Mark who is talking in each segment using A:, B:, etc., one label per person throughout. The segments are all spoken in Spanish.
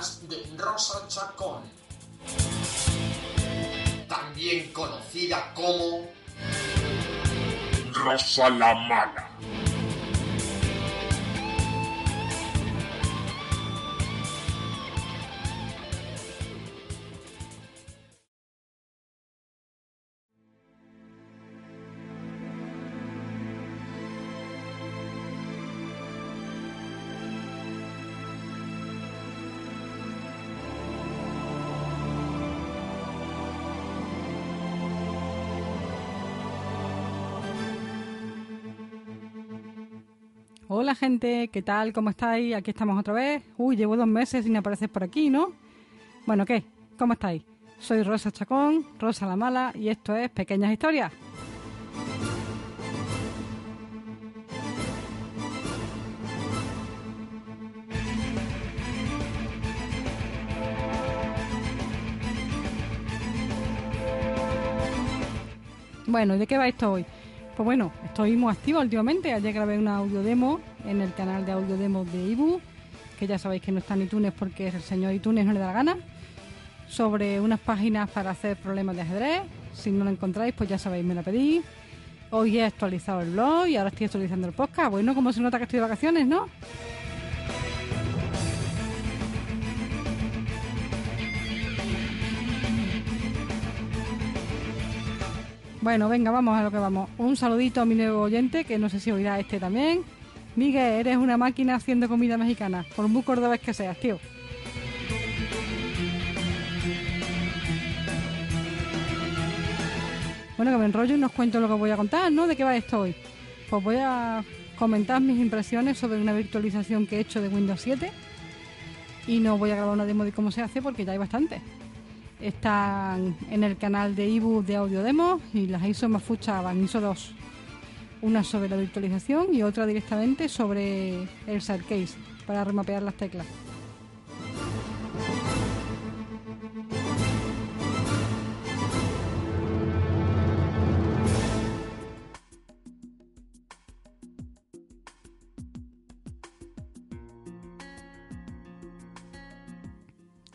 A: De Rosa Chacón. También conocida como Rosa la Mala.
B: Hola gente, ¿qué tal? ¿Cómo estáis? Aquí estamos otra vez. Uy, llevo dos meses sin aparecer por aquí, ¿no? Bueno, ¿qué? ¿Cómo estáis? Soy Rosa Chacón, Rosa la Mala, y esto es Pequeñas Historias. Bueno, ¿de qué va esto hoy? Pues bueno, estoy muy activa últimamente. Ayer grabé una audio demo en el canal de audio demo de Ibu, que ya sabéis que no está en iTunes porque el señor iTunes no le da la gana, sobre unas páginas para hacer problemas de ajedrez. Si no lo encontráis, pues ya sabéis, me la pedí. Hoy he actualizado el blog y ahora estoy actualizando el podcast. Bueno, como se nota que estoy de vacaciones, ¿no? Bueno, venga, vamos a lo que vamos. Un saludito a mi nuevo oyente, que no sé si oirá este también. Miguel, eres una máquina haciendo comida mexicana, por muy cordobés que seas, tío. Bueno, que me enrollo y nos cuento lo que voy a contar, ¿no? ¿De qué va esto hoy? Pues voy a comentar mis impresiones sobre una virtualización que he hecho de Windows 7 y no voy a grabar una demo de cómo se hace porque ya hay bastante están en el canal de ebook de audio demo y las ISO más fuchaban, ISO 2. Una sobre la virtualización y otra directamente sobre el case para remapear las teclas.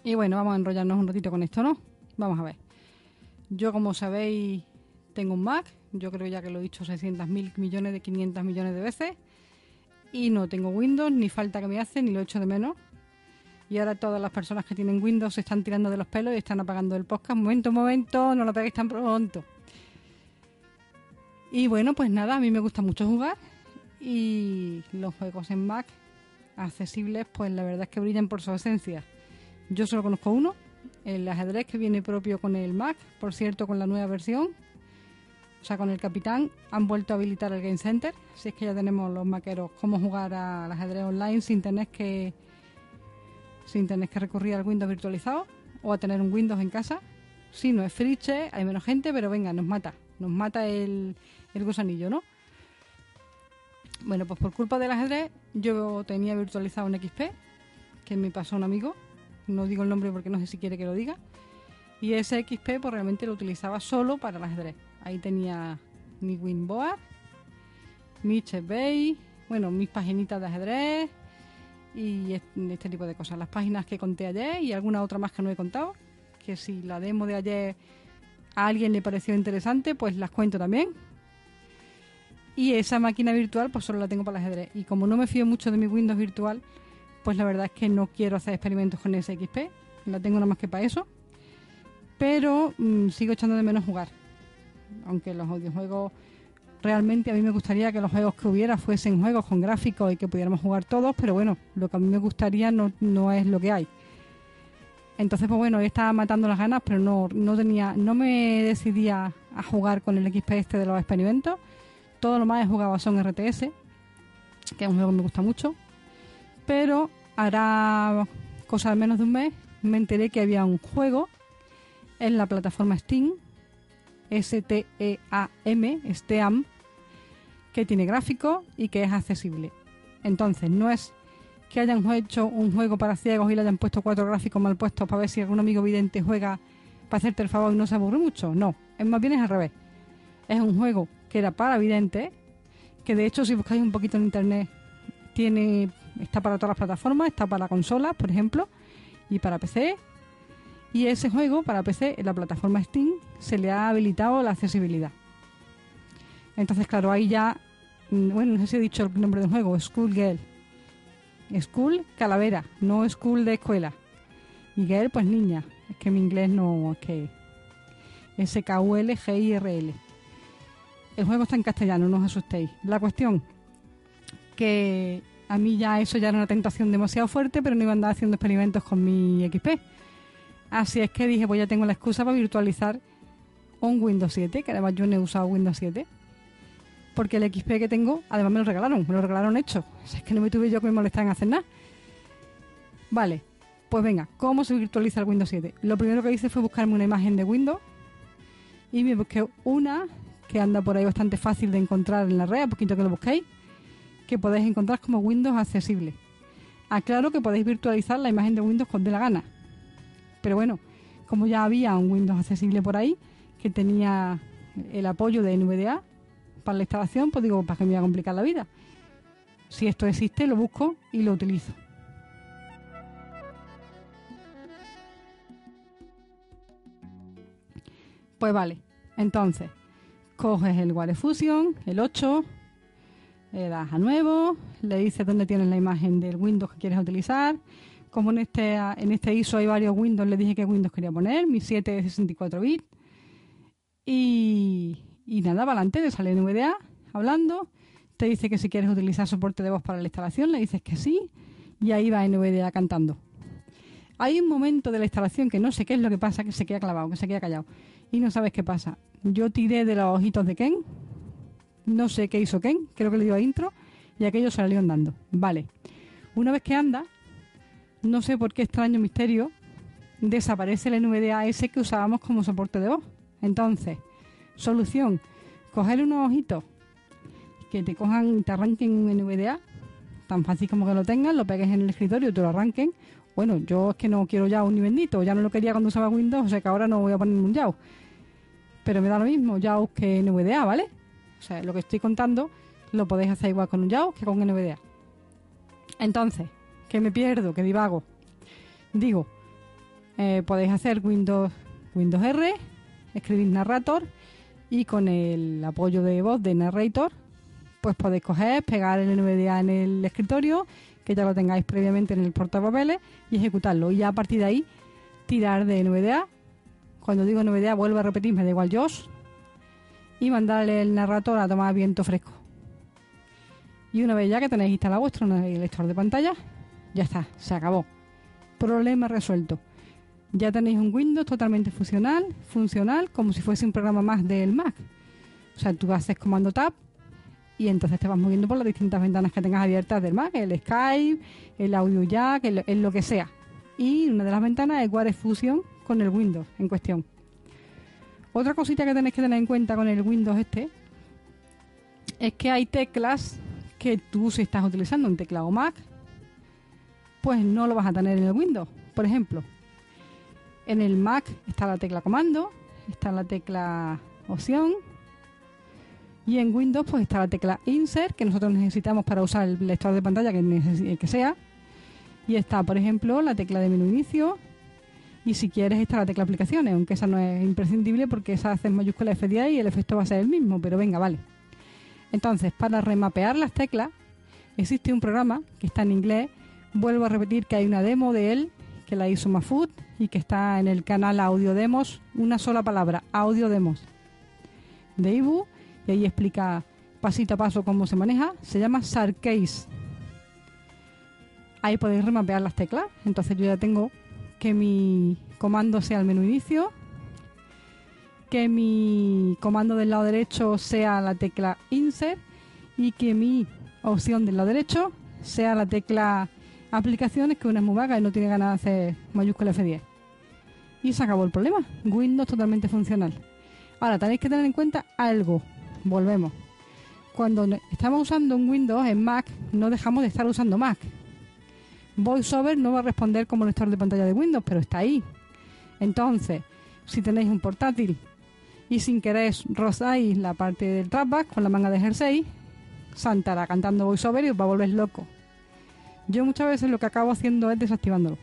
B: Y bueno, vamos a enrollarnos un ratito con esto, ¿no? Vamos a ver. Yo, como sabéis, tengo un Mac. Yo creo ya que lo he dicho 600 mil millones de 500 millones de veces. Y no tengo Windows, ni falta que me hace, ni lo echo de menos. Y ahora todas las personas que tienen Windows se están tirando de los pelos y están apagando el podcast. Momento, momento, no lo peguéis tan pronto. Y bueno, pues nada, a mí me gusta mucho jugar. Y los juegos en Mac accesibles, pues la verdad es que brillan por su esencia. Yo solo conozco uno, el ajedrez que viene propio con el Mac, por cierto, con la nueva versión. O sea, con el Capitán han vuelto a habilitar el Game Center, así es que ya tenemos los maqueros cómo jugar al ajedrez online sin tener que sin tener que recurrir al Windows virtualizado o a tener un Windows en casa. Sí, no es friche, hay menos gente, pero venga, nos mata, nos mata el, el gusanillo, ¿no? Bueno, pues por culpa del ajedrez yo tenía virtualizado un XP que me pasó un amigo no digo el nombre porque no sé si quiere que lo diga. Y ese XP pues realmente lo utilizaba solo para el ajedrez. Ahí tenía mi Winboard, mi Bay, bueno, mis paginitas de ajedrez y este tipo de cosas. Las páginas que conté ayer y alguna otra más que no he contado. Que si la demo de ayer a alguien le pareció interesante, pues las cuento también. Y esa máquina virtual pues solo la tengo para el ajedrez. Y como no me fío mucho de mi Windows virtual, pues la verdad es que no quiero hacer experimentos con ese XP, la tengo nada más que para eso, pero mm, sigo echando de menos jugar, aunque los audiojuegos Realmente a mí me gustaría que los juegos que hubiera fuesen juegos con gráficos y que pudiéramos jugar todos, pero bueno, lo que a mí me gustaría no, no es lo que hay. Entonces, pues bueno, estaba matando las ganas, pero no, no tenía, no me decidía a jugar con el XP este de los experimentos. Todo lo más he jugado son RTS, que es un juego que me gusta mucho. Pero hará cosa de menos de un mes me enteré que había un juego en la plataforma Steam, S-T-E-A-M, Steam, que tiene gráfico y que es accesible. Entonces, no es que hayan hecho un juego para ciegos y le hayan puesto cuatro gráficos mal puestos para ver si algún amigo vidente juega para hacerte el favor y no se aburre mucho. No, es más bien es al revés. Es un juego que era para videntes, que de hecho si buscáis un poquito en internet tiene está para todas las plataformas, está para consolas, por ejemplo, y para PC. Y ese juego para PC en la plataforma Steam se le ha habilitado la accesibilidad. Entonces, claro, ahí ya, mm, bueno, no sé si he dicho el nombre del juego, School Girl. School, calavera, no School de escuela. Y Girl, pues niña. Es que mi inglés no, es que... S-K-U-L-G-I-R-L. El juego está en castellano, no os asustéis. La cuestión, que a mí ya eso ya era una tentación demasiado fuerte, pero no iba a andar haciendo experimentos con mi XP. Así es que dije, pues ya tengo la excusa para virtualizar un Windows 7, que además yo no he usado Windows 7. Porque el XP que tengo, además me lo regalaron, me lo regalaron hecho. es que no me tuve yo que me molestar en hacer nada. Vale, pues venga, ¿cómo se virtualiza el Windows 7? Lo primero que hice fue buscarme una imagen de Windows y me busqué una que anda por ahí bastante fácil de encontrar en la red, a poquito que lo busquéis que podéis encontrar como Windows accesible. Aclaro que podéis virtualizar la imagen de Windows con de la gana. Pero bueno, como ya había un Windows accesible por ahí, que tenía el apoyo de NVDA para la instalación, pues digo, para que me voy a complicar la vida. Si esto existe, lo busco y lo utilizo. Pues vale, entonces, coges el Ware Fusion, el 8, le das a nuevo, le dices dónde tienes la imagen del Windows que quieres utilizar. Como en este, en este ISO hay varios Windows, le dije qué Windows quería poner, mi 7 de 64 bits. Y, y nada, para adelante, te sale NVDA hablando, te dice que si quieres utilizar soporte de voz para la instalación, le dices que sí, y ahí va NVDA cantando. Hay un momento de la instalación que no sé qué es lo que pasa, que se queda clavado, que se queda callado, y no sabes qué pasa. Yo tiré de los ojitos de Ken, no sé qué hizo Ken, creo que le dio a intro, y aquello salió andando. Vale. Una vez que anda, no sé por qué extraño misterio, desaparece el NVDA ese que usábamos como soporte de voz. Entonces, solución, coger unos ojitos que te cojan, te arranquen un NVDA, tan fácil como que lo tengas, lo pegues en el escritorio y te lo arranquen. Bueno, yo es que no quiero ya un ni bendito, ya no lo quería cuando usaba Windows, o sea que ahora no voy a poner un YAW. Pero me da lo mismo, YAW que NVDA, ¿vale? Sea, lo que estoy contando lo podéis hacer igual con un JAWS que con NVDA. Entonces, ¿qué me pierdo? ¿Qué divago? Digo, eh, podéis hacer Windows, Windows R, escribir Narrator y con el apoyo de voz de Narrator, pues podéis coger, pegar el NVDA en el escritorio, que ya lo tengáis previamente en el portapapeles y ejecutarlo. Y ya a partir de ahí, tirar de NVDA. Cuando digo NVDA, vuelvo a repetir, me da igual JOS, y mandarle el narrador a tomar viento fresco. Y una vez ya que tenéis instalado vuestro lector de pantalla, ya está, se acabó. Problema resuelto. Ya tenéis un Windows totalmente funcional, funcional, como si fuese un programa más del Mac. O sea, tú haces comando Tab y entonces te vas moviendo por las distintas ventanas que tengas abiertas del Mac, el Skype, el Audio Jack, el, lo que sea. Y una de las ventanas es Ware Fusion con el Windows en cuestión. Otra cosita que tenéis que tener en cuenta con el Windows este es que hay teclas que tú si estás utilizando un teclado Mac, pues no lo vas a tener en el Windows. Por ejemplo, en el Mac está la tecla comando, está la tecla opción y en Windows pues está la tecla insert que nosotros necesitamos para usar el lector de pantalla que, que sea y está por ejemplo la tecla de menú inicio y si quieres está la tecla aplicaciones, aunque esa no es imprescindible porque esa hace en mayúscula F10 y el efecto va a ser el mismo, pero venga, vale. Entonces, para remapear las teclas, existe un programa que está en inglés. Vuelvo a repetir que hay una demo de él que la hizo Mafut y que está en el canal Audio Demos, una sola palabra, Audio Demos, de Ibu, y ahí explica pasito a paso cómo se maneja, se llama Sarcase. Ahí podéis remapear las teclas. Entonces yo ya tengo que mi comando sea el menú inicio, que mi comando del lado derecho sea la tecla insert y que mi opción del lado derecho sea la tecla aplicaciones que una es muy vaga y no tiene ganas de hacer mayúscula F10. Y se acabó el problema. Windows totalmente funcional. Ahora tenéis que tener en cuenta algo. Volvemos. Cuando estamos usando un Windows en Mac, no dejamos de estar usando Mac. VoiceOver no va a responder como lector de pantalla de Windows, pero está ahí. Entonces, si tenéis un portátil y sin querer rozáis la parte del trackback con la manga de jersey, Santara cantando VoiceOver y os va a volver loco. Yo muchas veces lo que acabo haciendo es desactivándolo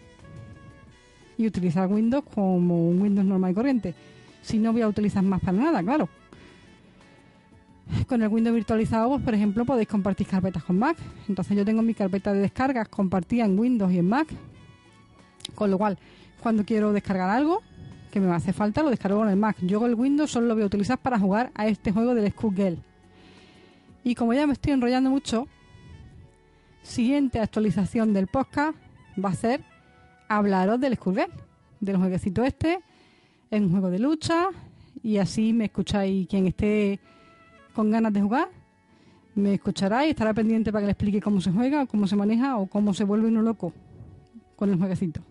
B: y utilizar Windows como un Windows normal y corriente. Si no voy a utilizar más para nada, claro. Con el Windows virtualizado, pues, por ejemplo, podéis compartir carpetas con Mac. Entonces yo tengo mi carpeta de descargas compartida en Windows y en Mac. Con lo cual, cuando quiero descargar algo que me hace falta, lo descargo en el Mac. Yo con el Windows solo lo voy a utilizar para jugar a este juego del Skull Y como ya me estoy enrollando mucho, siguiente actualización del podcast va a ser hablaros del Skull del jueguecito este. Es un juego de lucha y así me escucháis quien esté con ganas de jugar, me escuchará y estará pendiente para que le explique cómo se juega, cómo se maneja o cómo se vuelve uno loco con el jueguecito.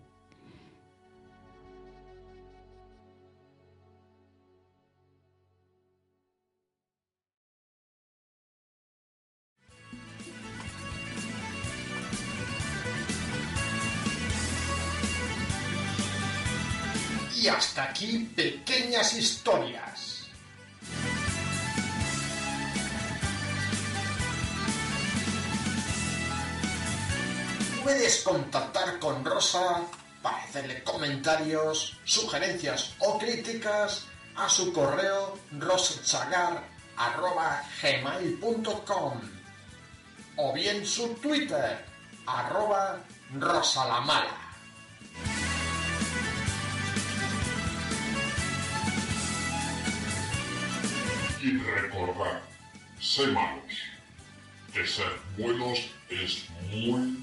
A: Y hasta aquí pequeñas historias. Puedes contactar con Rosa para hacerle comentarios, sugerencias o críticas a su correo rosachagar.gmail.com o bien su Twitter arroba rosalamala.
C: Y recordad, sé malos, que ser buenos es muy